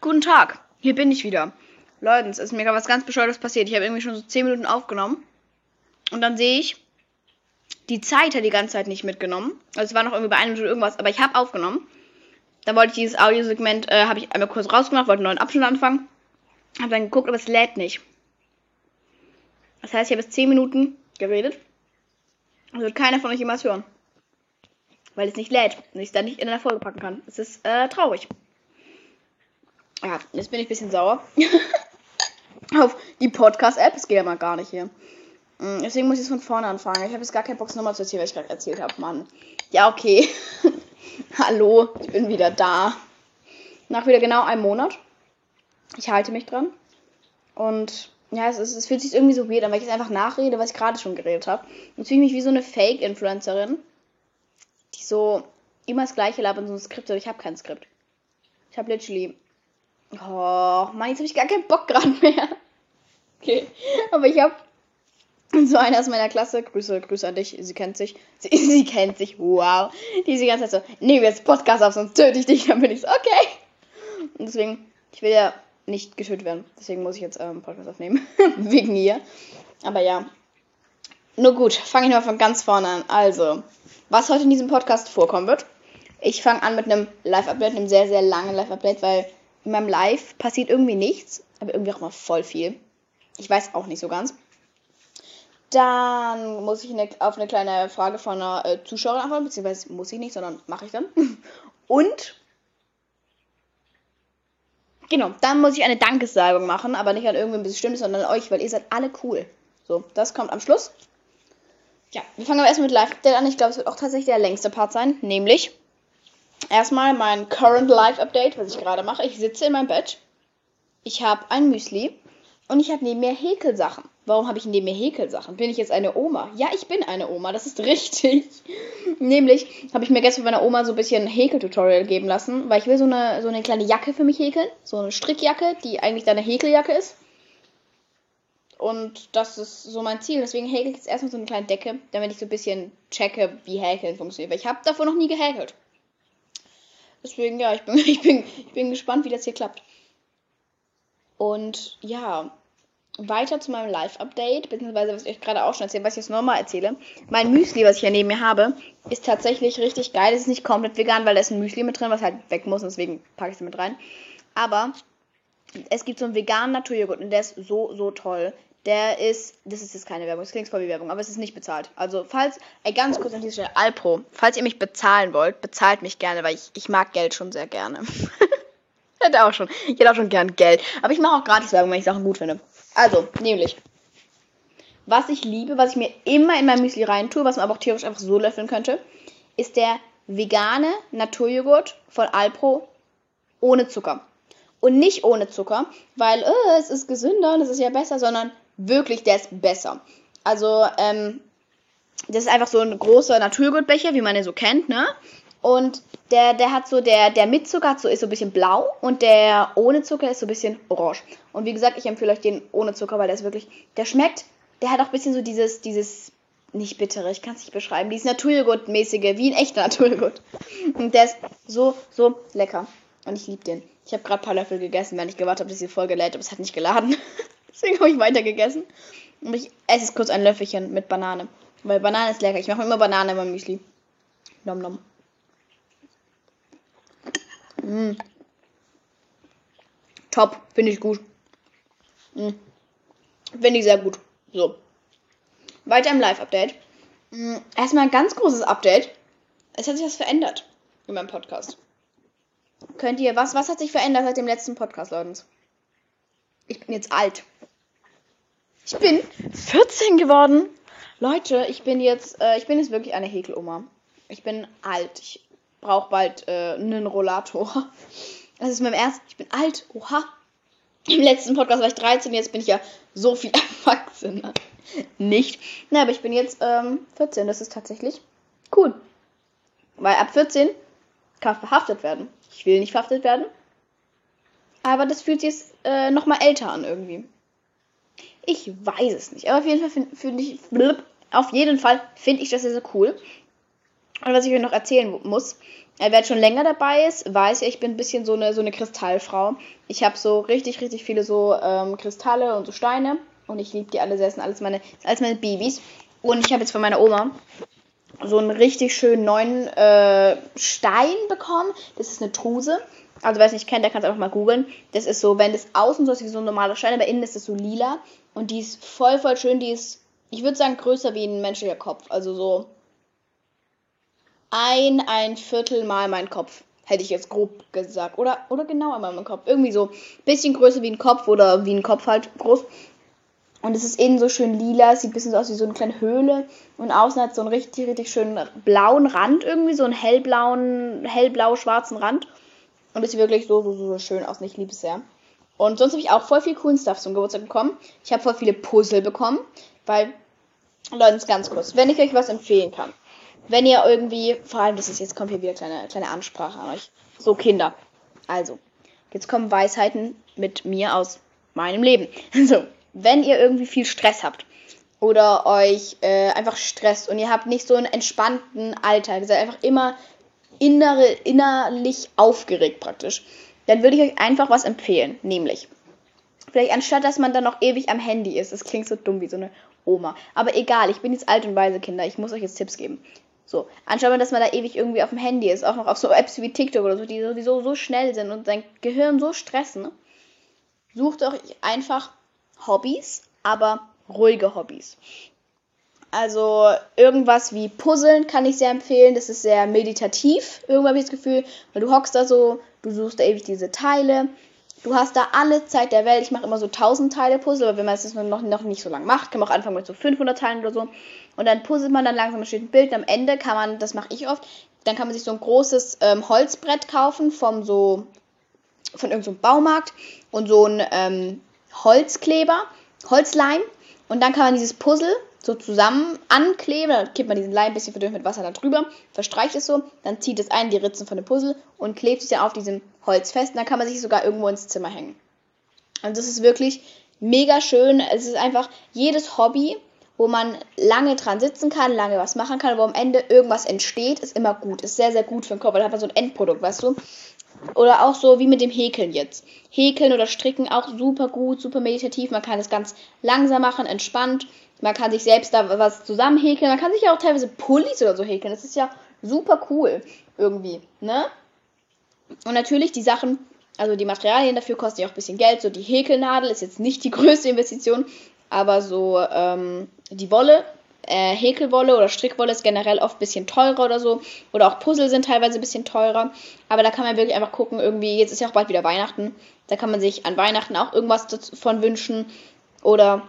Guten Tag, hier bin ich wieder. Leute, es ist mir gerade was ganz Bescheuertes passiert. Ich habe irgendwie schon so 10 Minuten aufgenommen. Und dann sehe ich, die Zeit hat die ganze Zeit nicht mitgenommen. Also es war noch irgendwie bei einer Minute irgendwas, aber ich habe aufgenommen. Dann wollte ich dieses Audiosegment, äh, habe ich einmal kurz rausgemacht, wollte einen neuen Abschnitt anfangen. Habe dann geguckt, aber es lädt nicht. Das heißt, ich habe jetzt 10 Minuten geredet. Das wird keiner von euch jemals hören. Weil es nicht lädt und ich es dann nicht in der Folge packen kann. Es ist äh, traurig. Ja, jetzt bin ich ein bisschen sauer. Auf die Podcast-App. Es geht ja mal gar nicht hier. Mm, Deswegen muss ich es von vorne anfangen. Ich habe jetzt gar keine Box nochmal zu erzählen, was ich gerade erzählt habe, Mann. Ja, okay. Hallo, ich bin wieder da. Nach wieder genau einem Monat. Ich halte mich dran. Und ja, es, ist, es fühlt sich irgendwie so weird an, weil ich jetzt einfach nachrede, was ich gerade schon geredet habe. Und fühle mich wie so eine Fake-Influencerin, die so immer das Gleiche labert und so ein Skript, aber ich habe kein Skript. Ich habe literally. Oh, Mann, jetzt habe ich gar keinen Bock gerade mehr. Okay, aber ich habe so eine aus meiner Klasse, Grüße, Grüße an dich, sie kennt sich, sie, sie kennt sich, wow, die ist die ganze Zeit so, nehmen wir jetzt Podcast auf, sonst töte ich dich, dann bin ich so, okay. Und deswegen, ich will ja nicht getötet werden, deswegen muss ich jetzt ähm, Podcast aufnehmen, wegen ihr. Aber ja, nur gut, fange ich mal von ganz vorne an. Also, was heute in diesem Podcast vorkommen wird, ich fange an mit einem Live-Update, einem sehr, sehr langen Live-Update, weil in meinem Live passiert irgendwie nichts, aber irgendwie auch mal voll viel. Ich weiß auch nicht so ganz. Dann muss ich eine, auf eine kleine Frage von einer äh, Zuschauerin antworten, beziehungsweise muss ich nicht, sondern mache ich dann. Und genau, dann muss ich eine Dankessagung machen, aber nicht an irgendwem bestimmtes, sondern an euch, weil ihr seid alle cool. So, das kommt am Schluss. Ja, wir fangen aber erstmal mit Live-Update an. Ich glaube, es wird auch tatsächlich der längste Part sein, nämlich erstmal mein Current Live-Update, was ich gerade mache. Ich sitze in meinem Bett, ich habe ein Müsli und ich habe neben mir Häkelsachen. Warum habe ich neben mir Häkelsachen? Bin ich jetzt eine Oma? Ja, ich bin eine Oma, das ist richtig. Nämlich habe ich mir gestern von meiner Oma so ein bisschen Häkeltutorial geben lassen, weil ich will so eine, so eine kleine Jacke für mich häkeln. So eine Strickjacke, die eigentlich deine Häkeljacke ist. Und das ist so mein Ziel. Deswegen häkel ich jetzt erstmal so eine kleine Decke, damit ich so ein bisschen checke, wie Häkeln funktioniert. Weil ich habe davor noch nie gehäkelt. Deswegen, ja, ich bin, ich, bin, ich bin gespannt, wie das hier klappt. Und ja, weiter zu meinem Live-Update, beziehungsweise was ich euch gerade auch schon erzählt, was ich jetzt nochmal erzähle. Mein Müsli, was ich hier neben mir habe, ist tatsächlich richtig geil. Es ist nicht komplett vegan, weil da ist ein Müsli mit drin, was halt weg muss, und deswegen packe ich es mit rein. Aber es gibt so einen veganen Naturjoghurt und der ist so, so toll. Der ist, das ist jetzt keine Werbung, das klingt voll wie Werbung, aber es ist nicht bezahlt. Also, falls, ey, ganz kurz an dieser Stelle, Alpro, falls ihr mich bezahlen wollt, bezahlt mich gerne, weil ich, ich mag Geld schon sehr gerne. hätte auch schon, ich hätte auch schon gern Geld. Aber ich mache auch gratis Werbung, wenn ich Sachen gut finde. Also, nämlich, was ich liebe, was ich mir immer in mein Müsli reintue, was man aber auch theoretisch einfach so löffeln könnte, ist der vegane Naturjoghurt von Alpro ohne Zucker. Und nicht ohne Zucker, weil äh, es ist gesünder und es ist ja besser, sondern wirklich, der ist besser. Also, ähm, das ist einfach so ein großer Naturjoghurtbecher, wie man den so kennt, ne? Und der, der hat so, der, der mit Zucker hat so, ist so ein bisschen blau und der ohne Zucker ist so ein bisschen orange. Und wie gesagt, ich empfehle euch den ohne Zucker, weil der ist wirklich, der schmeckt, der hat auch ein bisschen so dieses, dieses, nicht bittere, ich kann es nicht beschreiben, dieses Naturjoghurt-mäßige, wie ein echter Naturjoghurt. Und der ist so, so lecker. Und ich liebe den. Ich habe gerade ein paar Löffel gegessen, wenn ich gewartet habe, dass die Folge lädt, aber es hat nicht geladen. Deswegen habe ich weiter gegessen. Und ich esse jetzt kurz ein Löffelchen mit Banane. Weil Banane ist lecker. Ich mache immer Banane meinem Müsli. Nom nom. Mm. Top, finde ich gut. Mm. Finde ich sehr gut. So. Weiter im Live-Update. Mm. Erstmal ein ganz großes Update. Es hat sich was verändert in meinem Podcast. Könnt ihr, was, was hat sich verändert seit dem letzten Podcast, Leute? Ich bin jetzt alt. Ich bin 14 geworden. Leute, ich bin jetzt, äh, ich bin jetzt wirklich eine Häkeloma. Ich bin alt. Ich brauche bald äh, einen Rollator. Das ist mein erst. Ich bin alt. Oha. Im letzten Podcast war ich 13, jetzt bin ich ja so viel erwachsener. Nicht. Na, aber ich bin jetzt ähm, 14. Das ist tatsächlich cool. Weil ab 14 kann verhaftet werden. Ich will nicht verhaftet werden. Aber das fühlt sich jetzt äh, nochmal älter an irgendwie. Ich weiß es nicht. Aber auf jeden Fall finde find ich. Blub, auf jeden Fall finde ich das sehr, sehr cool. Und was ich euch noch erzählen muss, äh, wer schon länger dabei ist, weiß ja, ich bin ein bisschen so eine, so eine Kristallfrau. Ich habe so richtig, richtig viele so ähm, Kristalle und so Steine. Und ich liebe die alle sehr. Das sind alles meine, alles meine Babys. Und ich habe jetzt von meiner Oma so einen richtig schönen neuen äh, Stein bekommen. Das ist eine Truse. Also wer es nicht kennt, der kann es einfach mal googeln. Das ist so, wenn das außen so ist wie so ein normaler Stein, aber innen ist es so lila. Und die ist voll, voll schön. Die ist, ich würde sagen, größer wie ein menschlicher Kopf. Also so ein, ein Viertel mal mein Kopf. Hätte ich jetzt grob gesagt. Oder, oder genau einmal mein Kopf. Irgendwie so ein bisschen größer wie ein Kopf oder wie ein Kopf halt groß. Und es ist innen so schön lila, sieht ein bisschen so aus wie so eine kleine Höhle. Und außen hat es so einen richtig, richtig schönen blauen Rand irgendwie, so einen hellblauen, hellblau-schwarzen Rand. Und es sieht wirklich so, so, so schön aus und ich liebe es sehr. Und sonst habe ich auch voll viel coolen Stuff zum Geburtstag bekommen. Ich habe voll viele Puzzle bekommen, weil, Leute, ganz kurz, wenn ich euch was empfehlen kann, wenn ihr irgendwie, vor allem, das ist jetzt kommt hier wieder kleine, kleine Ansprache an euch. So, Kinder. Also, jetzt kommen Weisheiten mit mir aus meinem Leben. So, wenn ihr irgendwie viel Stress habt oder euch äh, einfach stresst und ihr habt nicht so einen entspannten Alltag, ihr seid einfach immer innere, innerlich aufgeregt praktisch, dann würde ich euch einfach was empfehlen, nämlich vielleicht anstatt, dass man dann noch ewig am Handy ist, das klingt so dumm wie so eine Oma, aber egal, ich bin jetzt alt und weise Kinder, ich muss euch jetzt Tipps geben. So, anstatt dass man da ewig irgendwie auf dem Handy ist, auch noch auf so Apps wie TikTok oder so, die sowieso so schnell sind und sein Gehirn so stressen, sucht euch einfach Hobbys, aber ruhige Hobbys. Also irgendwas wie Puzzeln kann ich sehr empfehlen. Das ist sehr meditativ. Irgendwann habe ich das Gefühl, weil du hockst da so, du suchst da ewig diese Teile. Du hast da alle Zeit der Welt. Ich mache immer so 1000 Teile Puzzle, aber wenn man es noch, noch nicht so lange macht, kann man auch anfangen mit so 500 Teilen oder so. Und dann puzzelt man dann langsam, steht ein Bild. Und am Ende kann man, das mache ich oft, dann kann man sich so ein großes ähm, Holzbrett kaufen vom so, von irgendeinem so Baumarkt und so ein ähm, Holzkleber, Holzleim. Und dann kann man dieses Puzzle so zusammen ankleben. Dann kippt man diesen Leim ein bisschen verdünnt mit Wasser da drüber, verstreicht es so, dann zieht es ein die Ritzen von dem Puzzle und klebt sich dann auf diesem Holz fest. Und dann kann man sich sogar irgendwo ins Zimmer hängen. Und das ist wirklich mega schön. Es ist einfach jedes Hobby, wo man lange dran sitzen kann, lange was machen kann, wo am Ende irgendwas entsteht, ist immer gut. Ist sehr, sehr gut für den Körper. Da hat man so ein Endprodukt, weißt du? Oder auch so wie mit dem Häkeln jetzt. Häkeln oder Stricken auch super gut, super meditativ. Man kann es ganz langsam machen, entspannt. Man kann sich selbst da was zusammen häkeln. Man kann sich ja auch teilweise Pullis oder so häkeln. Das ist ja super cool irgendwie, ne? Und natürlich die Sachen, also die Materialien dafür kosten ja auch ein bisschen Geld. So die Häkelnadel ist jetzt nicht die größte Investition, aber so ähm, die Wolle äh, Häkelwolle oder Strickwolle ist generell oft ein bisschen teurer oder so. Oder auch Puzzle sind teilweise ein bisschen teurer. Aber da kann man wirklich einfach gucken, irgendwie, jetzt ist ja auch bald wieder Weihnachten. Da kann man sich an Weihnachten auch irgendwas davon wünschen. Oder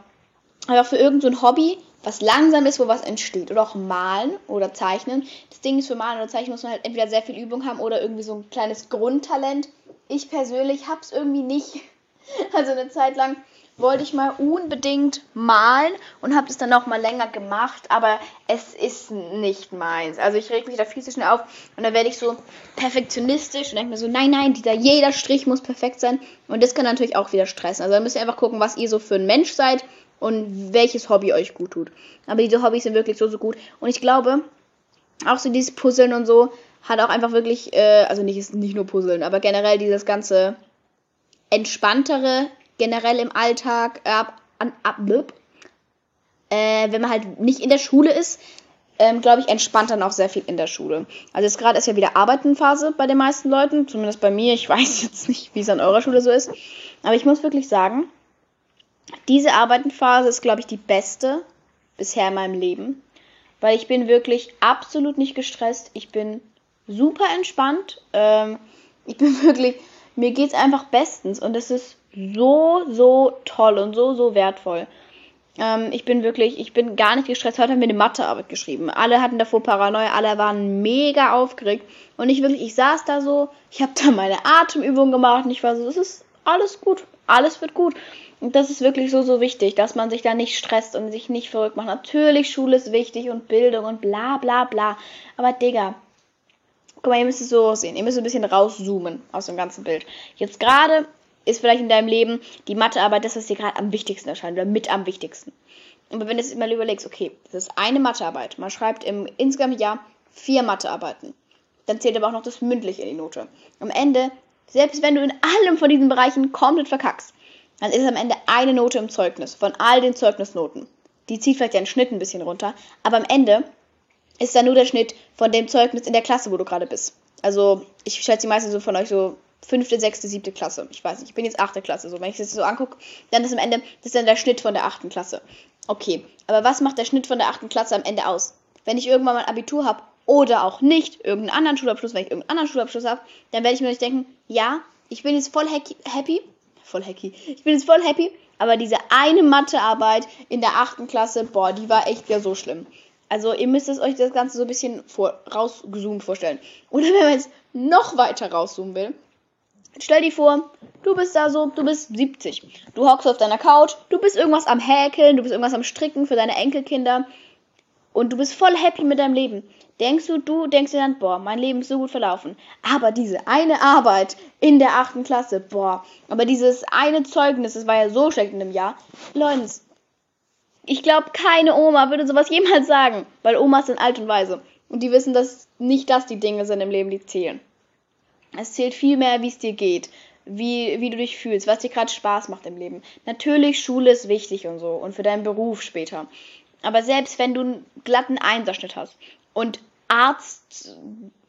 einfach für irgendein so Hobby, was langsam ist, wo was entsteht. Oder auch malen oder zeichnen. Das Ding ist, für malen oder zeichnen muss man halt entweder sehr viel Übung haben oder irgendwie so ein kleines Grundtalent. Ich persönlich hab's irgendwie nicht. Also eine Zeit lang wollte ich mal unbedingt malen und habe das dann auch mal länger gemacht, aber es ist nicht meins. Also ich reg mich da viel zu schnell auf und dann werde ich so perfektionistisch und denke mir so, nein, nein, dieser, jeder Strich muss perfekt sein und das kann natürlich auch wieder stressen. Also da müsst ihr einfach gucken, was ihr so für ein Mensch seid und welches Hobby euch gut tut. Aber diese Hobbys sind wirklich so, so gut und ich glaube, auch so dieses Puzzeln und so hat auch einfach wirklich, äh, also nicht, nicht nur Puzzeln, aber generell dieses ganze entspanntere generell im Alltag ab, an, ab, äh, wenn man halt nicht in der Schule ist, ähm, glaube ich, entspannt dann auch sehr viel in der Schule. Also jetzt gerade ist ja wieder Arbeitenphase bei den meisten Leuten, zumindest bei mir. Ich weiß jetzt nicht, wie es an eurer Schule so ist. Aber ich muss wirklich sagen, diese Arbeitenphase ist, glaube ich, die beste bisher in meinem Leben. Weil ich bin wirklich absolut nicht gestresst. Ich bin super entspannt. Ähm, ich bin wirklich, mir geht es einfach bestens. Und es ist so, so toll und so, so wertvoll. Ähm, ich bin wirklich, ich bin gar nicht gestresst. Heute haben wir eine Mathearbeit geschrieben. Alle hatten davor Paranoia, alle waren mega aufgeregt. Und ich wirklich, ich saß da so, ich habe da meine Atemübung gemacht und ich war so, es ist alles gut, alles wird gut. Und das ist wirklich so, so wichtig, dass man sich da nicht stresst und sich nicht verrückt macht. Natürlich, Schule ist wichtig und Bildung und bla bla bla. Aber Digga, guck mal, ihr müsst es so sehen. Ihr müsst ein bisschen rauszoomen aus dem ganzen Bild. Jetzt gerade ist vielleicht in deinem Leben die Mathearbeit das, was dir gerade am wichtigsten erscheint oder mit am wichtigsten. Aber wenn du jetzt mal überlegst, okay, das ist eine Mathearbeit, man schreibt im insgesamt Jahr vier Mathearbeiten. Dann zählt aber auch noch das mündliche in die Note. Am Ende, selbst wenn du in allem von diesen Bereichen komplett verkackst, dann ist es am Ende eine Note im Zeugnis von all den Zeugnisnoten. Die zieht vielleicht deinen Schnitt ein bisschen runter, aber am Ende ist dann nur der Schnitt von dem Zeugnis in der Klasse, wo du gerade bist. Also, ich schätze die meisten so von euch so fünfte, sechste, siebte Klasse. Ich weiß nicht, ich bin jetzt achte Klasse. So, wenn ich das so angucke, dann ist am Ende, das ist dann der Schnitt von der achten Klasse. Okay, aber was macht der Schnitt von der achten Klasse am Ende aus? Wenn ich irgendwann mal ein Abitur habe oder auch nicht, irgendeinen anderen Schulabschluss, wenn ich irgendeinen anderen Schulabschluss habe, dann werde ich mir nicht denken, ja, ich bin jetzt voll happy, voll happy, ich bin jetzt voll happy, aber diese eine Mathearbeit in der achten Klasse, boah, die war echt ja so schlimm. Also ihr müsst es euch das Ganze so ein bisschen vor, rausgezoomt vorstellen. Oder wenn man jetzt noch weiter rauszoomen will, stell dir vor, du bist da so, du bist 70. Du hockst auf deiner Couch, du bist irgendwas am Häkeln, du bist irgendwas am Stricken für deine Enkelkinder und du bist voll happy mit deinem Leben. Denkst du, du denkst dir dann, boah, mein Leben ist so gut verlaufen. Aber diese eine Arbeit in der achten Klasse, boah, aber dieses eine Zeugnis, das war ja so schlecht in dem Jahr. Leute, ich glaube, keine Oma würde sowas jemals sagen, weil Omas sind alt und weise. Und die wissen, dass nicht das die Dinge sind im Leben, die zählen. Es zählt viel mehr, wie es dir geht, wie, wie du dich fühlst, was dir gerade Spaß macht im Leben. Natürlich, Schule ist wichtig und so und für deinen Beruf später. Aber selbst wenn du einen glatten Einserschnitt hast und Arzt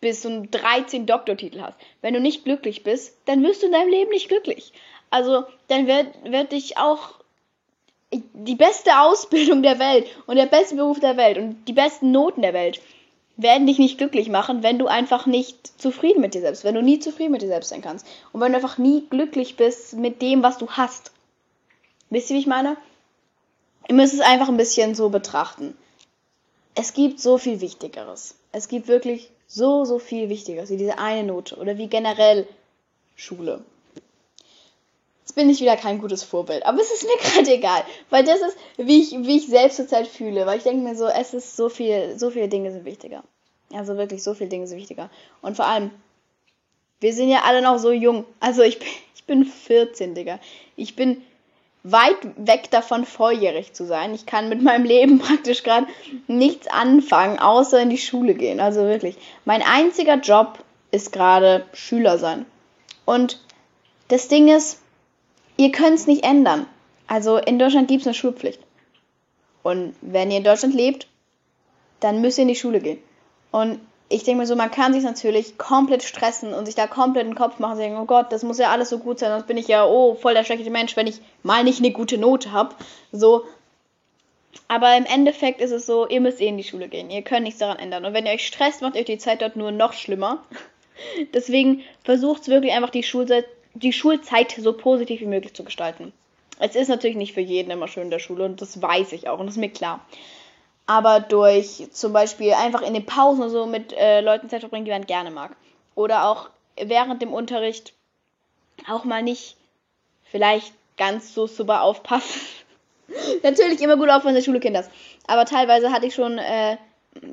bist und 13 Doktortitel hast, wenn du nicht glücklich bist, dann wirst du in deinem Leben nicht glücklich. Also, dann wird, wird dich auch die beste Ausbildung der Welt und der beste Beruf der Welt und die besten Noten der Welt werden dich nicht glücklich machen, wenn du einfach nicht zufrieden mit dir selbst, wenn du nie zufrieden mit dir selbst sein kannst und wenn du einfach nie glücklich bist mit dem, was du hast. Wisst ihr, wie ich meine? Ihr müsst es einfach ein bisschen so betrachten. Es gibt so viel Wichtigeres. Es gibt wirklich so, so viel Wichtigeres wie diese eine Note oder wie generell Schule. Jetzt bin ich wieder kein gutes Vorbild. Aber es ist mir gerade egal. Weil das ist, wie ich, wie ich selbst zurzeit fühle. Weil ich denke mir so, es ist so viel, so viele Dinge sind wichtiger. Also wirklich, so viele Dinge sind wichtiger. Und vor allem, wir sind ja alle noch so jung. Also ich bin, ich bin 14, Digga. Ich bin weit weg davon, volljährig zu sein. Ich kann mit meinem Leben praktisch gerade nichts anfangen, außer in die Schule gehen. Also wirklich. Mein einziger Job ist gerade Schüler sein. Und das Ding ist, ihr könnt es nicht ändern. Also in Deutschland gibt es eine Schulpflicht. Und wenn ihr in Deutschland lebt, dann müsst ihr in die Schule gehen. Und ich denke mir so, man kann sich natürlich komplett stressen und sich da komplett den Kopf machen und denken, oh Gott, das muss ja alles so gut sein, sonst bin ich ja, oh, voll der schlechte Mensch, wenn ich mal nicht eine gute Note habe. So. Aber im Endeffekt ist es so, ihr müsst eh in die Schule gehen. Ihr könnt nichts daran ändern. Und wenn ihr euch stresst, macht euch die Zeit dort nur noch schlimmer. Deswegen versucht wirklich einfach die Schulzeit die Schulzeit so positiv wie möglich zu gestalten. Es ist natürlich nicht für jeden immer schön in der Schule und das weiß ich auch und das ist mir klar. Aber durch zum Beispiel einfach in den Pausen so mit äh, Leuten Zeit verbringen, die man gerne mag. Oder auch während dem Unterricht auch mal nicht vielleicht ganz so super aufpassen. natürlich immer gut aufpassen, der Schule das. Aber teilweise hatte ich schon, äh,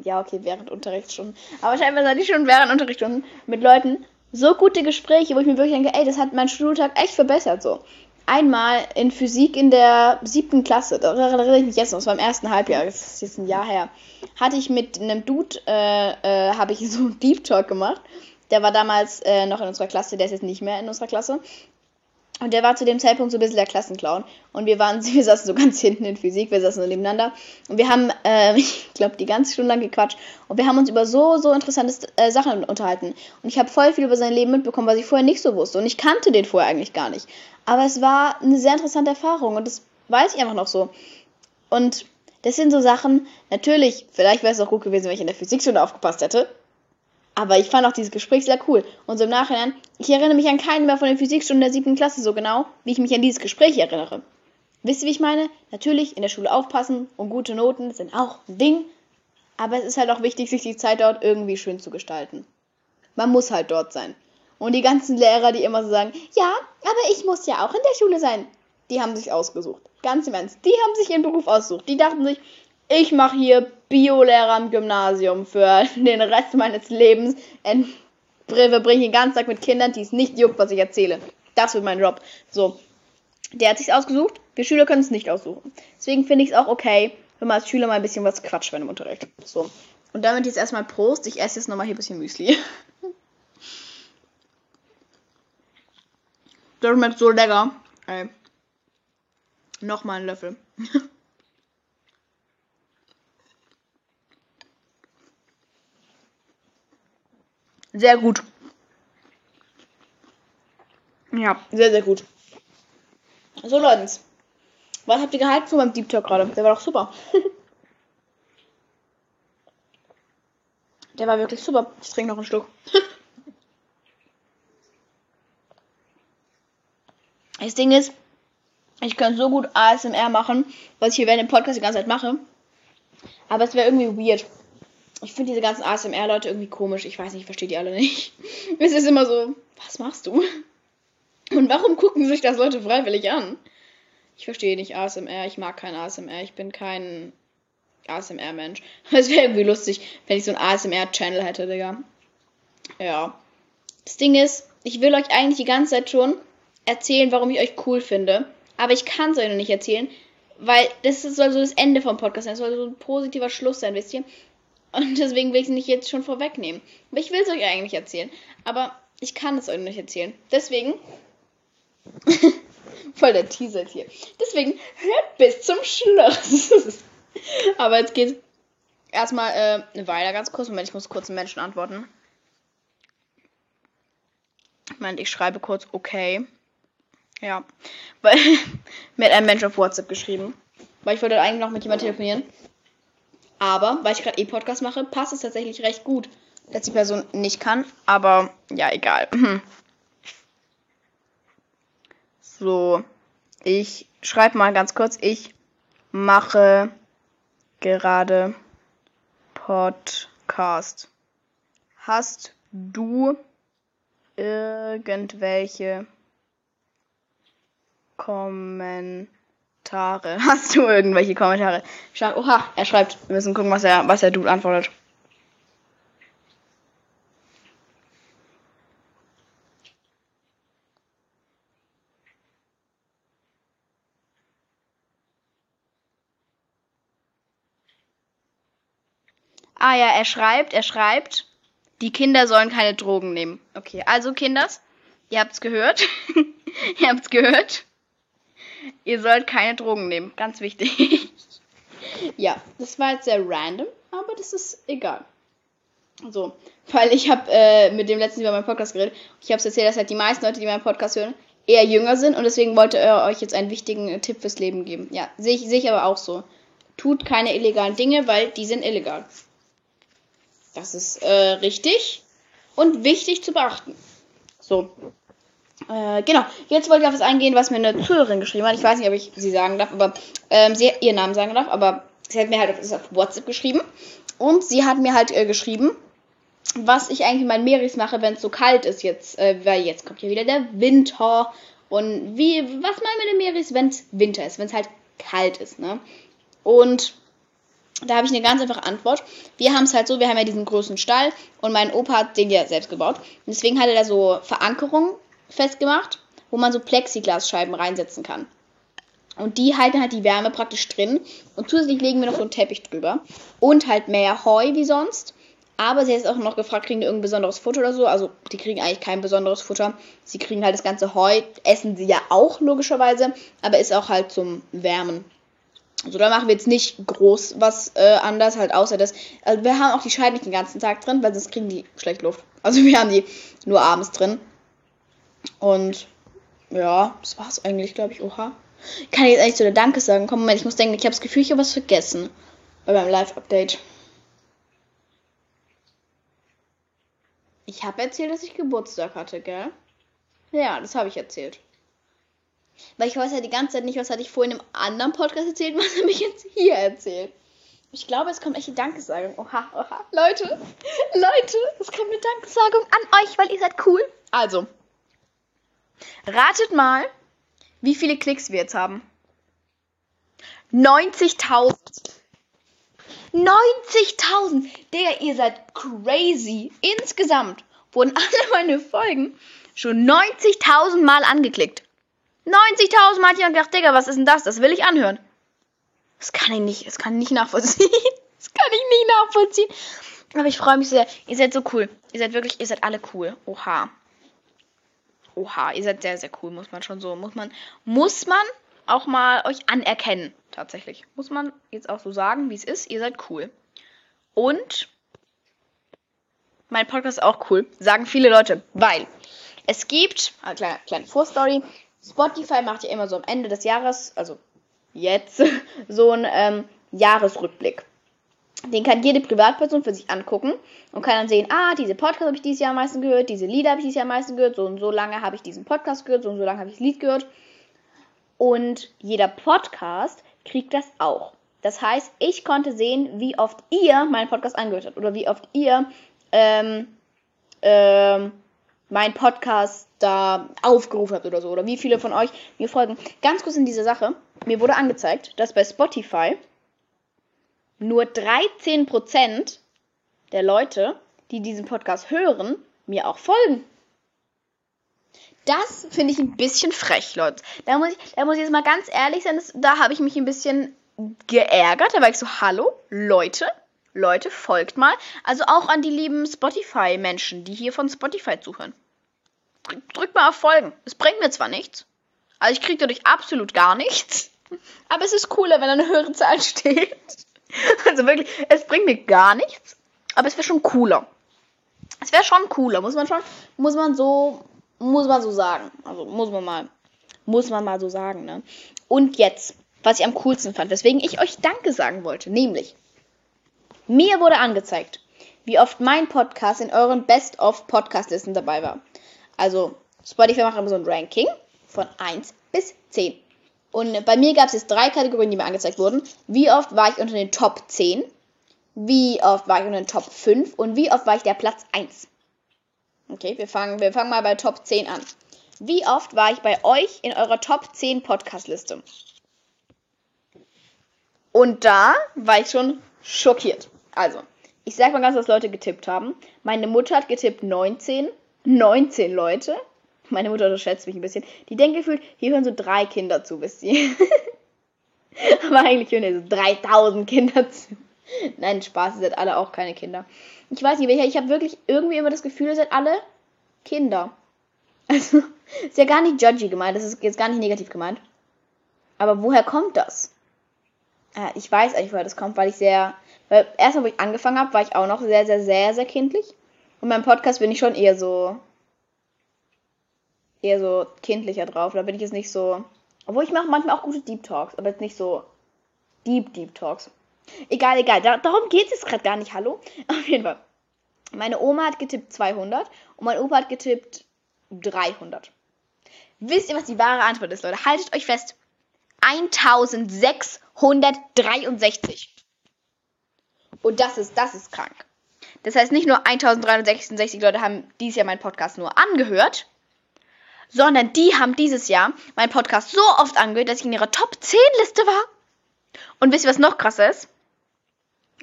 ja okay, während Unterrichtsstunden, aber teilweise hatte ich schon während Unterrichtsstunden mit Leuten, so gute Gespräche, wo ich mir wirklich denke, ey, das hat meinen Schultag echt verbessert so. Einmal in Physik in der siebten Klasse, da erinnere ich mich jetzt noch, das war im ersten Halbjahr, das ist jetzt ein Jahr her, hatte ich mit einem Dude, äh, äh, habe ich so einen Deep Talk gemacht. Der war damals äh, noch in unserer Klasse, der ist jetzt nicht mehr in unserer Klasse. Und der war zu dem Zeitpunkt so ein bisschen der Klassenclown. Und wir waren, wir saßen so ganz hinten in Physik, wir saßen so nebeneinander. Und wir haben, äh, ich glaube, die ganze Stunde lang gequatscht. Und wir haben uns über so, so interessante äh, Sachen unterhalten. Und ich habe voll viel über sein Leben mitbekommen, was ich vorher nicht so wusste. Und ich kannte den vorher eigentlich gar nicht. Aber es war eine sehr interessante Erfahrung. Und das weiß ich einfach noch so. Und das sind so Sachen, natürlich, vielleicht wäre es auch gut gewesen, wenn ich in der Physikstunde aufgepasst hätte. Aber ich fand auch dieses Gespräch sehr cool. Und so im Nachhinein, ich erinnere mich an keinen mehr von den Physikstunden der siebten Klasse so genau, wie ich mich an dieses Gespräch erinnere. Wisst ihr, wie ich meine? Natürlich in der Schule aufpassen und gute Noten sind auch ein Ding. Aber es ist halt auch wichtig, sich die Zeit dort irgendwie schön zu gestalten. Man muss halt dort sein. Und die ganzen Lehrer, die immer so sagen, ja, aber ich muss ja auch in der Schule sein, die haben sich ausgesucht. Ganz im Ernst. Die haben sich ihren Beruf ausgesucht. Die dachten sich, ich mache hier Biolehrer im Gymnasium für den Rest meines Lebens. Und verbringe den ganzen Tag mit Kindern, die es nicht juckt, was ich erzähle. Das wird mein Job. So. Der hat sich ausgesucht. Wir Schüler können es nicht aussuchen. Deswegen finde ich es auch okay, wenn man als Schüler mal ein bisschen was quatscht bei einem Unterricht. So. Und damit jetzt erstmal Prost. Ich esse jetzt nochmal hier ein bisschen Müsli. Das schmeckt so lecker. Ey. Nochmal einen Löffel. Sehr gut. Ja, sehr, sehr gut. So, Leute. Was habt ihr gehalten von meinem Deep Talk gerade? Der war doch super. Der war wirklich super. Ich trinke noch ein Stück. das Ding ist, ich könnte so gut ASMR machen, was ich hier während dem Podcast die ganze Zeit mache. Aber es wäre irgendwie weird. Ich finde diese ganzen ASMR-Leute irgendwie komisch. Ich weiß nicht, ich verstehe die alle nicht. Es ist immer so, was machst du? Und warum gucken sich das Leute freiwillig an? Ich verstehe nicht ASMR. Ich mag kein ASMR. Ich bin kein ASMR-Mensch. Es wäre irgendwie lustig, wenn ich so einen ASMR-Channel hätte, Digga. Ja. Das Ding ist, ich will euch eigentlich die ganze Zeit schon erzählen, warum ich euch cool finde. Aber ich kann es euch noch nicht erzählen, weil das soll so das Ende vom Podcast sein. Das soll so ein positiver Schluss sein, wisst ihr? Und deswegen will ich es nicht jetzt schon vorwegnehmen. Aber ich will es euch eigentlich erzählen. Aber ich kann es euch nicht erzählen. Deswegen. Voll der Teaser hier. Deswegen hört bis zum Schluss. Aber jetzt geht erstmal äh, weiter ganz kurz. Moment, ich muss kurz einen Menschen antworten. Moment, ich schreibe kurz okay. Ja. Weil mir hat ein Mensch auf WhatsApp geschrieben. Weil ich wollte eigentlich noch mit jemandem telefonieren. Aber, weil ich gerade E-Podcast mache, passt es tatsächlich recht gut, dass die Person nicht kann. Aber ja, egal. So. Ich schreibe mal ganz kurz. Ich mache gerade Podcast. Hast du irgendwelche Kommentare? Hast du irgendwelche Kommentare? Schau, oha, er schreibt. Wir müssen gucken, was er, was er Dude antwortet. Ah ja, er schreibt, er schreibt, die Kinder sollen keine Drogen nehmen. Okay, also Kinders, ihr habt's gehört. ihr habt's gehört. Ihr sollt keine Drogen nehmen. Ganz wichtig. ja, das war jetzt sehr random, aber das ist egal. So, weil ich habe äh, mit dem letzten über meinen Podcast geredet. Ich habe es erzählt, dass halt die meisten Leute, die meinen Podcast hören, eher jünger sind und deswegen wollte er euch jetzt einen wichtigen äh, Tipp fürs Leben geben. Ja, sehe ich, seh ich aber auch so. Tut keine illegalen Dinge, weil die sind illegal. Das ist äh, richtig und wichtig zu beachten. So. Äh, genau. Jetzt wollte ich auf was eingehen, was mir eine Zuhörerin geschrieben hat. Ich weiß nicht, ob ich sie sagen darf, aber ähm, sie ihren Namen sagen darf, aber sie hat mir halt auf, auf WhatsApp geschrieben. Und sie hat mir halt äh, geschrieben, was ich eigentlich in meinen Meris mache, wenn es so kalt ist jetzt, äh, weil jetzt kommt ja wieder der Winter. Und wie, was meinen wir denn Meris, wenn es Winter ist, wenn es halt kalt ist, ne? Und da habe ich eine ganz einfache Antwort. Wir haben es halt so, wir haben ja diesen großen Stall und mein Opa hat den ja selbst gebaut. Und deswegen hat er da so Verankerungen festgemacht, wo man so Plexiglasscheiben reinsetzen kann. Und die halten halt die Wärme praktisch drin. Und zusätzlich legen wir noch so einen Teppich drüber. Und halt mehr Heu wie sonst. Aber sie jetzt auch noch gefragt, kriegen die irgendein besonderes Futter oder so? Also, die kriegen eigentlich kein besonderes Futter. Sie kriegen halt das ganze Heu. Essen sie ja auch, logischerweise. Aber ist auch halt zum Wärmen. Also da machen wir jetzt nicht groß was äh, anders, halt außer das. Also wir haben auch die Scheiben nicht den ganzen Tag drin, weil sonst kriegen die schlecht Luft. Also wir haben die nur abends drin. Und ja, das war's eigentlich, glaube ich. Oha. Kann ich jetzt eigentlich zu der Danke sagen? Komm, Moment, ich muss denken, ich habe das Gefühl, ich habe was vergessen. Bei meinem Live-Update. Ich habe erzählt, dass ich Geburtstag hatte, gell? Ja, das habe ich erzählt. Weil ich weiß ja die ganze Zeit nicht, was hatte ich vorhin im anderen Podcast erzählt, was habe ich jetzt hier erzählt. Ich glaube, es kommt echt die Dankesagung. Oha, oha. Leute, Leute, es kommt eine Dankesagung an euch, weil ihr seid cool. Also, ratet mal, wie viele Klicks wir jetzt haben. 90.000. 90.000. Digga, ihr seid crazy. Insgesamt wurden alle meine Folgen schon 90.000 Mal angeklickt. 90.000 Mal hat jemand gedacht, Digga, was ist denn das? Das will ich anhören. Das kann ich nicht, das kann ich nicht nachvollziehen. Das kann ich nicht nachvollziehen. Aber ich freue mich sehr. Ihr seid so cool. Ihr seid wirklich, ihr seid alle cool. Oha. Oha, ihr seid sehr, sehr cool, muss man schon so. Muss man, muss man auch mal euch anerkennen. Tatsächlich. Muss man jetzt auch so sagen, wie es ist. Ihr seid cool. Und mein Podcast ist auch cool. Sagen viele Leute. Weil es gibt, eine kleine, kleine Vorstory. Spotify macht ja immer so am Ende des Jahres, also jetzt, so einen ähm, Jahresrückblick. Den kann jede Privatperson für sich angucken und kann dann sehen, ah, diese Podcast habe ich dieses Jahr am meisten gehört, diese Lieder habe ich dieses Jahr am meisten gehört, so und so lange habe ich diesen Podcast gehört, so und so lange habe ich das Lied gehört. Und jeder Podcast kriegt das auch. Das heißt, ich konnte sehen, wie oft ihr meinen Podcast angehört habt oder wie oft ihr ähm, ähm, meinen Podcast da aufgerufen habt oder so. Oder wie viele von euch mir folgen. Ganz kurz in dieser Sache. Mir wurde angezeigt, dass bei Spotify nur 13% der Leute, die diesen Podcast hören, mir auch folgen. Das finde ich ein bisschen frech, Leute. Da muss ich, da muss ich jetzt mal ganz ehrlich sein, das, da habe ich mich ein bisschen geärgert. Da war ich so, hallo, Leute, Leute, folgt mal. Also auch an die lieben Spotify-Menschen, die hier von Spotify zuhören. Drückt mal auf Folgen. Es bringt mir zwar nichts. Also ich kriege dadurch absolut gar nichts. Aber es ist cooler, wenn eine höhere Zahl steht. Also wirklich, es bringt mir gar nichts. Aber es wäre schon cooler. Es wäre schon cooler, muss man schon, muss man so, muss man so sagen. Also muss man mal, muss man mal so sagen, ne? Und jetzt, was ich am coolsten fand, weswegen ich euch Danke sagen wollte, nämlich, mir wurde angezeigt, wie oft mein Podcast in euren Best-of-Podcast-Listen dabei war. Also, Spotify macht immer so ein Ranking von 1 bis 10. Und bei mir gab es jetzt drei Kategorien, die mir angezeigt wurden. Wie oft war ich unter den Top 10? Wie oft war ich unter den Top 5? Und wie oft war ich der Platz 1? Okay, wir fangen, wir fangen mal bei Top 10 an. Wie oft war ich bei euch in eurer Top 10 Podcast-Liste? Und da war ich schon schockiert. Also, ich sag mal ganz, was Leute getippt haben. Meine Mutter hat getippt 19. 19 Leute. Meine Mutter unterschätzt mich ein bisschen. Die denkt gefühlt, hier hören so drei Kinder zu, wisst ihr. Aber eigentlich hören hier so 3000 Kinder zu. Nein, Spaß, ihr seid alle auch keine Kinder. Ich weiß nicht, ich habe wirklich irgendwie immer das Gefühl, ihr seid alle Kinder. Also, ist ja gar nicht judgy gemeint, das ist jetzt gar nicht negativ gemeint. Aber woher kommt das? Äh, ich weiß eigentlich, woher das kommt, weil ich sehr. Weil erstmal, wo ich angefangen habe, war ich auch noch sehr, sehr, sehr, sehr kindlich. Und beim Podcast bin ich schon eher so eher so kindlicher drauf. Da bin ich jetzt nicht so. Obwohl ich mache manchmal auch gute Deep Talks, aber jetzt nicht so Deep Deep Talks. Egal, egal. Da, darum geht es jetzt gerade gar nicht. Hallo? Auf jeden Fall. Meine Oma hat getippt 200 und mein Opa hat getippt 300. Wisst ihr, was die wahre Antwort ist, Leute? Haltet euch fest. 1663. Und das ist, das ist krank. Das heißt, nicht nur 1366 Leute haben dieses Jahr meinen Podcast nur angehört, sondern die haben dieses Jahr meinen Podcast so oft angehört, dass ich in ihrer Top 10 Liste war. Und wisst ihr, was noch krasser ist?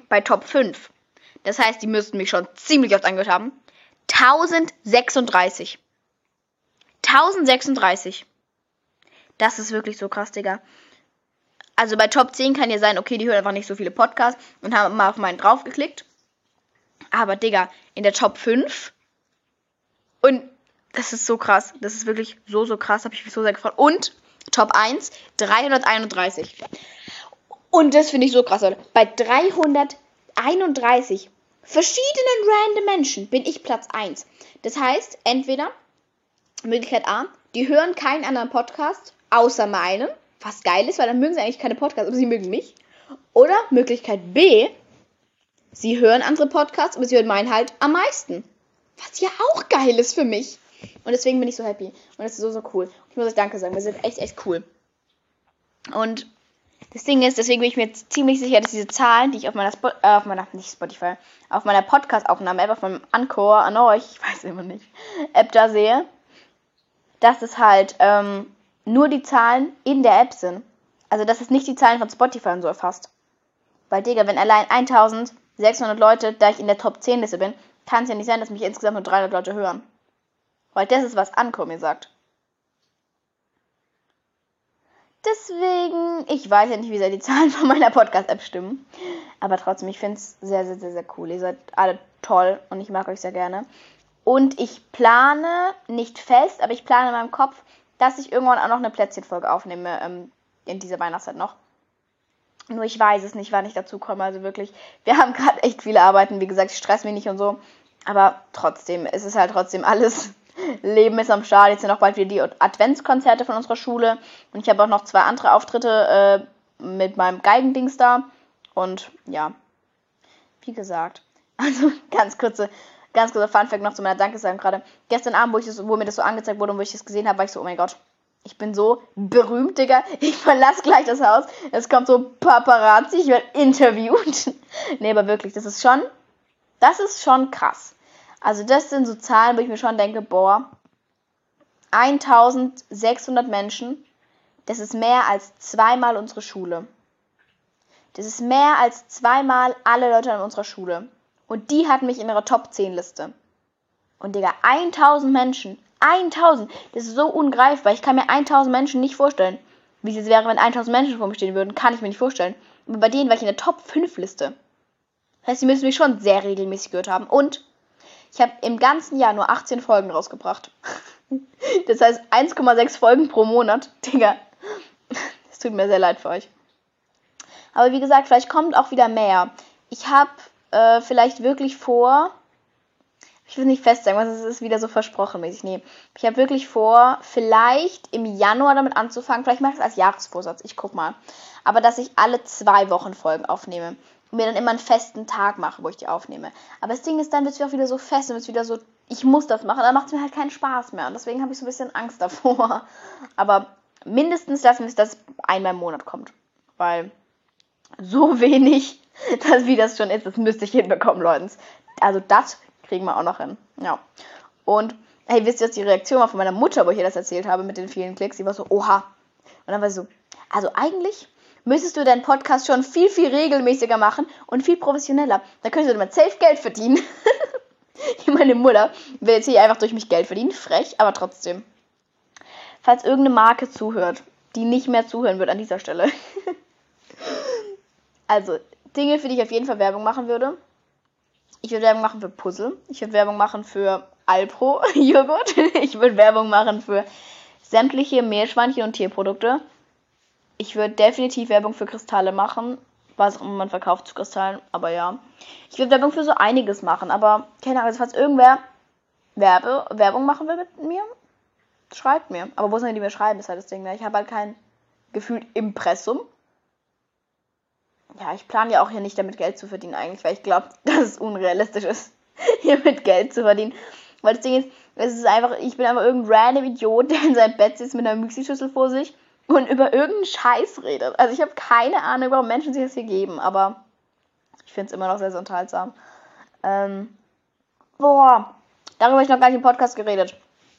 Bei Top 5. Das heißt, die müssten mich schon ziemlich oft angehört haben. 1036. 1036. Das ist wirklich so krass, Digga. Also bei Top 10 kann ja sein, okay, die hören einfach nicht so viele Podcasts und haben mal auf meinen draufgeklickt. Aber, Digga, in der Top 5 und das ist so krass. Das ist wirklich so, so krass. Habe ich mich so sehr gefreut. Und Top 1, 331. Und das finde ich so krass, Leute. Bei 331 verschiedenen random Menschen bin ich Platz 1. Das heißt, entweder Möglichkeit A, die hören keinen anderen Podcast außer meinen, was geil ist, weil dann mögen sie eigentlich keine Podcasts, aber sie mögen mich. Oder Möglichkeit B, sie hören andere Podcasts, aber sie hören meinen halt am meisten. Was ja auch geil ist für mich. Und deswegen bin ich so happy. Und das ist so, so cool. Ich muss euch Danke sagen. Wir sind echt, echt cool. Und das Ding ist, deswegen bin ich mir ziemlich sicher, dass diese Zahlen, die ich auf meiner, Spo äh, auf meiner, nicht Spotify, auf meiner Podcast-Aufnahme-App, auf meinem Anchor an euch, ich weiß immer nicht, App da sehe, dass es halt ähm, nur die Zahlen in der App sind. Also, dass es nicht die Zahlen von Spotify und so erfasst. Weil, Digga, wenn allein 1600 Leute, da ich in der Top 10 Liste bin, kann es ja nicht sein, dass mich insgesamt nur 300 Leute hören. Weil das ist, was Anko mir sagt. Deswegen, ich weiß ja nicht, wie sehr die Zahlen von meiner Podcast-App stimmen. Aber trotzdem, ich finde es sehr, sehr, sehr, sehr cool. Ihr seid alle toll und ich mag euch sehr gerne. Und ich plane, nicht fest, aber ich plane in meinem Kopf, dass ich irgendwann auch noch eine Plätzchenfolge aufnehme ähm, in dieser Weihnachtszeit noch. Nur ich weiß es nicht, wann ich dazu komme. Also wirklich, wir haben gerade echt viele Arbeiten. Wie gesagt, ich stress mich nicht und so. Aber trotzdem, es ist halt trotzdem alles. Leben ist am Start. Jetzt sind auch bald wieder die Adventskonzerte von unserer Schule. Und ich habe auch noch zwei andere Auftritte äh, mit meinem Geigendings da. Und ja, wie gesagt. Also ganz kurze, ganz kurzer Funfact noch zu meiner Dankesagung gerade. Gestern Abend, wo, ich das, wo mir das so angezeigt wurde und wo ich das gesehen habe, war ich so, oh mein Gott, ich bin so berühmt, Digga. Ich verlasse gleich das Haus. Es kommt so Paparazzi, ich werde interviewt. nee, aber wirklich, das ist schon, das ist schon krass. Also das sind so Zahlen, wo ich mir schon denke, boah, 1600 Menschen, das ist mehr als zweimal unsere Schule. Das ist mehr als zweimal alle Leute an unserer Schule. Und die hatten mich in ihrer Top 10 Liste. Und Digga, 1000 Menschen 1000. Das ist so ungreifbar. Ich kann mir 1000 Menschen nicht vorstellen. Wie es wäre, wenn 1000 Menschen vor mir stehen würden, kann ich mir nicht vorstellen. Aber bei denen war ich in der Top 5 Liste. Das heißt, sie müssen mich schon sehr regelmäßig gehört haben. Und ich habe im ganzen Jahr nur 18 Folgen rausgebracht. Das heißt 1,6 Folgen pro Monat. Digga. Es tut mir sehr leid für euch. Aber wie gesagt, vielleicht kommt auch wieder mehr. Ich habe äh, vielleicht wirklich vor, ich will nicht fest sagen, was es ist wieder so versprochen mäßig. Nee, ich habe wirklich vor, vielleicht im Januar damit anzufangen. Vielleicht mache ich es als Jahresvorsatz. Ich guck mal. Aber dass ich alle zwei Wochen Folgen aufnehme mir dann immer einen festen Tag mache, wo ich die aufnehme. Aber das Ding ist, dann wird es auch wieder so fest und wird wieder so, ich muss das machen. Dann macht es mir halt keinen Spaß mehr. Und deswegen habe ich so ein bisschen Angst davor. Aber mindestens lassen wir es, dass einmal im Monat kommt. Weil so wenig, dass wie das schon ist, das müsste ich hinbekommen, Leute. Also das Kriegen wir auch noch hin. Ja. Und hey, wisst ihr, was die Reaktion war von meiner Mutter, wo ich ihr das erzählt habe mit den vielen Klicks? Die war so, oha. Und dann war sie so, also eigentlich müsstest du deinen Podcast schon viel, viel regelmäßiger machen und viel professioneller. Da könntest du damit safe Geld verdienen. Meine Mutter will jetzt hier einfach durch mich Geld verdienen. Frech, aber trotzdem. Falls irgendeine Marke zuhört, die nicht mehr zuhören wird an dieser Stelle. also, Dinge, für die ich auf jeden Fall Werbung machen würde. Ich würde Werbung machen für Puzzle. Ich würde Werbung machen für Alpro Joghurt. Ich würde Werbung machen für sämtliche Meerschweinchen und Tierprodukte. Ich würde definitiv Werbung für Kristalle machen. Was auch immer man verkauft zu Kristallen, aber ja. Ich würde Werbung für so einiges machen, aber keine Ahnung, also falls irgendwer Werbe, Werbung machen will mit mir, schreibt mir. Aber wo sollen die mir schreiben, ist halt das Ding. Ne? Ich habe halt kein gefühlt Impressum ja, ich plane ja auch hier nicht damit Geld zu verdienen eigentlich, weil ich glaube, dass es unrealistisch ist, hier mit Geld zu verdienen. Weil das Ding ist, es ist einfach, ich bin einfach irgendein random Idiot, der in seinem Bett sitzt mit einer Müsli-Schüssel vor sich und über irgendeinen Scheiß redet. Also ich habe keine Ahnung, warum Menschen sich das hier geben, aber ich finde es immer noch sehr, sehr unterhaltsam. Ähm, boah, darüber habe ich noch gar nicht im Podcast geredet.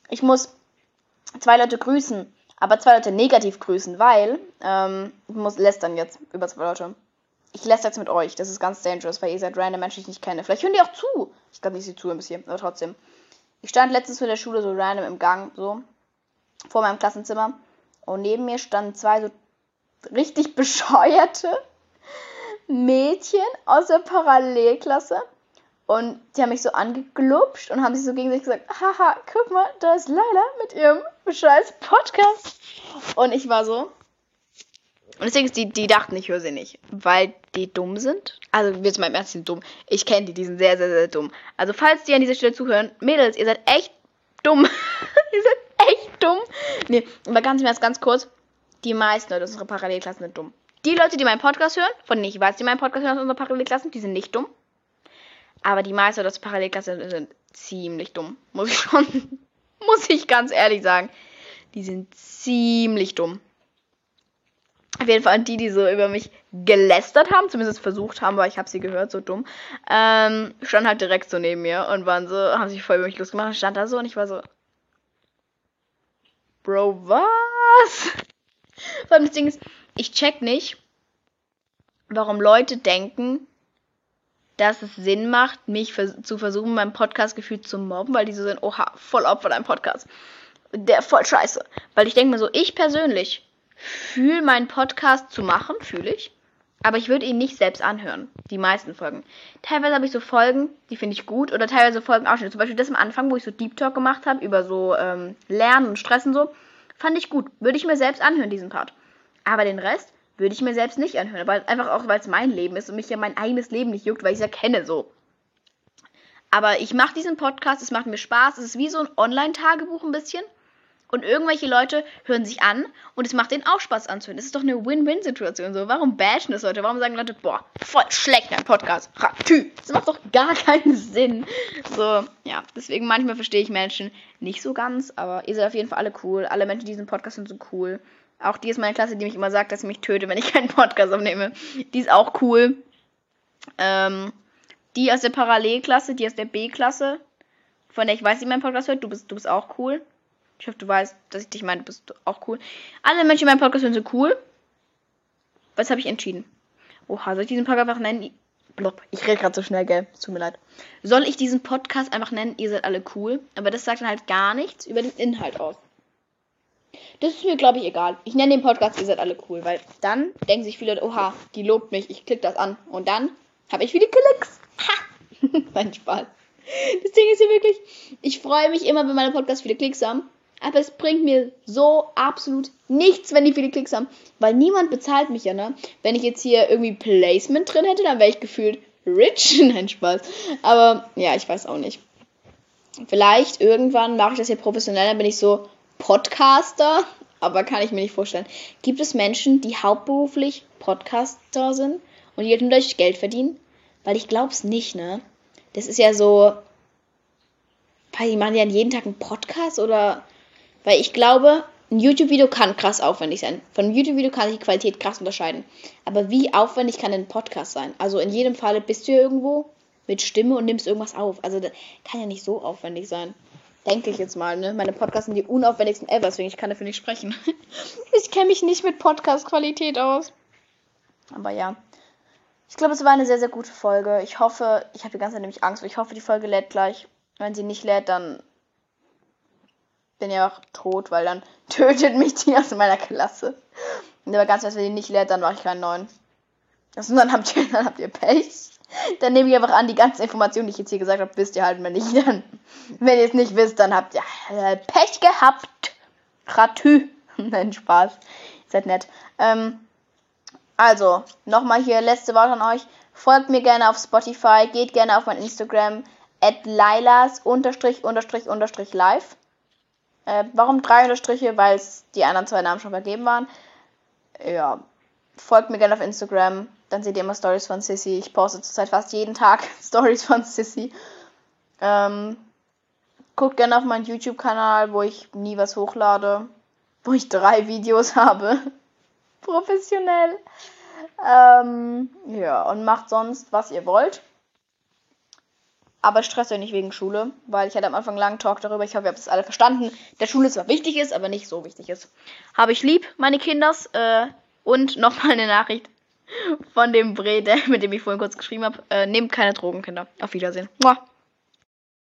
Ich muss zwei Leute grüßen, aber zwei Leute negativ grüßen, weil ähm, ich muss lästern jetzt über zwei Leute ich lässt jetzt mit euch. Das ist ganz dangerous, weil ihr seid random Menschen, die ich nicht kenne. Vielleicht hören die auch zu. Ich glaube nicht, sie zuhören bis hier, aber trotzdem. Ich stand letztens in der Schule so random im Gang, so, vor meinem Klassenzimmer. Und neben mir standen zwei so richtig bescheuerte Mädchen aus der Parallelklasse. Und die haben mich so angeglupscht und haben sich so gegenseitig gesagt, haha, guck mal, da ist Leila mit ihrem scheiß Podcast. Und ich war so, und deswegen die, die dachten, ich höre sie nicht, weil die dumm sind. Also, jetzt mal im Ernst, die sind dumm. Ich kenne die, die sind sehr, sehr, sehr dumm. Also, falls die an dieser Stelle zuhören, Mädels, ihr seid echt dumm. ihr seid dumm. Nee, aber ganz im Ernst, ganz kurz. Die meisten Leute aus unserer Parallelklassen sind dumm. Die Leute, die meinen Podcast hören, von denen ich weiß, die meinen Podcast hören aus unserer Parallelklassen, die sind nicht dumm. Aber die meisten Leute aus der Parallelklasse sind ziemlich dumm. Muss ich schon, muss ich ganz ehrlich sagen. Die sind ziemlich dumm. Auf jeden Fall die, die so über mich gelästert haben, zumindest versucht haben, weil ich habe sie gehört, so dumm, ähm, standen halt direkt so neben mir und waren so, haben sich voll über mich losgemacht und stand da so und ich war so, Bro, was? Vor allem das Ding ist, ich check nicht, warum Leute denken, dass es Sinn macht, mich zu versuchen, meinem Podcast gefühlt zu mobben, weil die so sind, oha, voll Opfer deinem Podcast. Der voll scheiße. Weil ich denke mir so, ich persönlich fühle meinen Podcast zu machen, fühle ich. Aber ich würde ihn nicht selbst anhören. Die meisten Folgen. Teilweise habe ich so Folgen, die finde ich gut. Oder teilweise Folgen Ausschnitte. Zum Beispiel das am Anfang, wo ich so Deep Talk gemacht habe über so ähm, Lernen und Stress und so. Fand ich gut. Würde ich mir selbst anhören, diesen Part. Aber den Rest würde ich mir selbst nicht anhören. Weil einfach auch, weil es mein Leben ist und mich ja mein eigenes Leben nicht juckt, weil ich es ja kenne so. Aber ich mache diesen Podcast, es macht mir Spaß. Es ist wie so ein Online-Tagebuch ein bisschen. Und irgendwelche Leute hören sich an und es macht denen auch Spaß anzuhören. Das ist doch eine Win-Win-Situation. So, warum bashen das Leute? Warum sagen Leute, boah, voll schlecht dein Podcast? Ratü. Das macht doch gar keinen Sinn. So, ja, deswegen manchmal verstehe ich Menschen nicht so ganz, aber ihr seid auf jeden Fall alle cool. Alle Menschen, die diesen Podcast sind, so cool. Auch die ist meine Klasse, die mich immer sagt, dass sie mich töte, wenn ich keinen Podcast aufnehme. Die ist auch cool. Ähm, die aus der Parallelklasse, die aus der B-Klasse, von der ich weiß, die mein Podcast hört, du bist, du bist auch cool. Ich hoffe, du weißt, dass ich dich meine, du bist auch cool. Alle Menschen in meinem Podcast sind so cool. Was habe ich entschieden? Oha, soll ich diesen Podcast einfach nennen? Blop. Ich rede gerade so schnell, gell? Tut mir leid. Soll ich diesen Podcast einfach nennen, ihr seid alle cool? Aber das sagt dann halt gar nichts über den Inhalt aus. Das ist mir, glaube ich, egal. Ich nenne den Podcast, ihr seid alle cool, weil dann denken sich viele, oha, die lobt mich, ich klicke das an. Und dann habe ich viele Klicks. Ha! Mein Spaß. Das Ding ist hier wirklich, ich freue mich immer, wenn meine Podcasts viele Klicks haben. Aber es bringt mir so absolut nichts, wenn die viele Klicks haben. Weil niemand bezahlt mich ja, ne? Wenn ich jetzt hier irgendwie Placement drin hätte, dann wäre ich gefühlt rich. Nein, Spaß. Aber ja, ich weiß auch nicht. Vielleicht irgendwann mache ich das hier professionell, dann bin ich so Podcaster. Aber kann ich mir nicht vorstellen. Gibt es Menschen, die hauptberuflich Podcaster sind und die halt nur durch Geld verdienen? Weil ich glaube es nicht, ne? Das ist ja so. Weil die machen ja jeden Tag einen Podcast oder weil ich glaube, ein YouTube-Video kann krass aufwendig sein. Von einem YouTube-Video kann sich die Qualität krass unterscheiden. Aber wie aufwendig kann ein Podcast sein? Also in jedem Fall bist du ja irgendwo mit Stimme und nimmst irgendwas auf. Also das kann ja nicht so aufwendig sein. Denke ich jetzt mal, ne? Meine Podcasts sind die unaufwendigsten ever, deswegen ich kann dafür nicht sprechen. ich kenne mich nicht mit Podcast-Qualität aus. Aber ja. Ich glaube, es war eine sehr, sehr gute Folge. Ich hoffe, ich habe die ganze Zeit nämlich Angst, ich hoffe, die Folge lädt gleich. Wenn sie nicht lädt, dann bin ja auch tot, weil dann tötet mich die aus meiner Klasse. Und aber ganz wenn die nicht lädt, dann mache ich keinen neuen. Also dann habt ihr, dann habt ihr Pech. Dann nehme ich einfach an, die ganzen Informationen, die ich jetzt hier gesagt habe, wisst ihr halt mal nicht. Dann, wenn ihr es nicht wisst, dann habt ihr äh, Pech gehabt. Ratü. Nein, Spaß. Seid nett. Ähm, also, nochmal hier letzte Wort an euch. Folgt mir gerne auf Spotify, geht gerne auf mein Instagram, at lilas unterstrich unterstrich unterstrich live. Äh, warum drei Unterstriche? Weil die anderen zwei Namen schon vergeben waren. Ja, folgt mir gerne auf Instagram. Dann seht ihr immer Stories von Sissy. Ich poste zurzeit fast jeden Tag Stories von Sissy. Ähm, guckt gerne auf meinen YouTube-Kanal, wo ich nie was hochlade. Wo ich drei Videos habe. Professionell. Ähm, ja, und macht sonst, was ihr wollt. Aber stresst euch nicht wegen Schule, weil ich hatte am Anfang einen langen Talk darüber. Ich hoffe, ihr habt es alle verstanden. Der Schule zwar wichtig ist, aber nicht so wichtig ist. Habe ich lieb, meine Kinders. Äh, und nochmal eine Nachricht von dem Bre, mit dem ich vorhin kurz geschrieben habe. Äh, nehmt keine Drogen, Kinder. Auf Wiedersehen. Muah.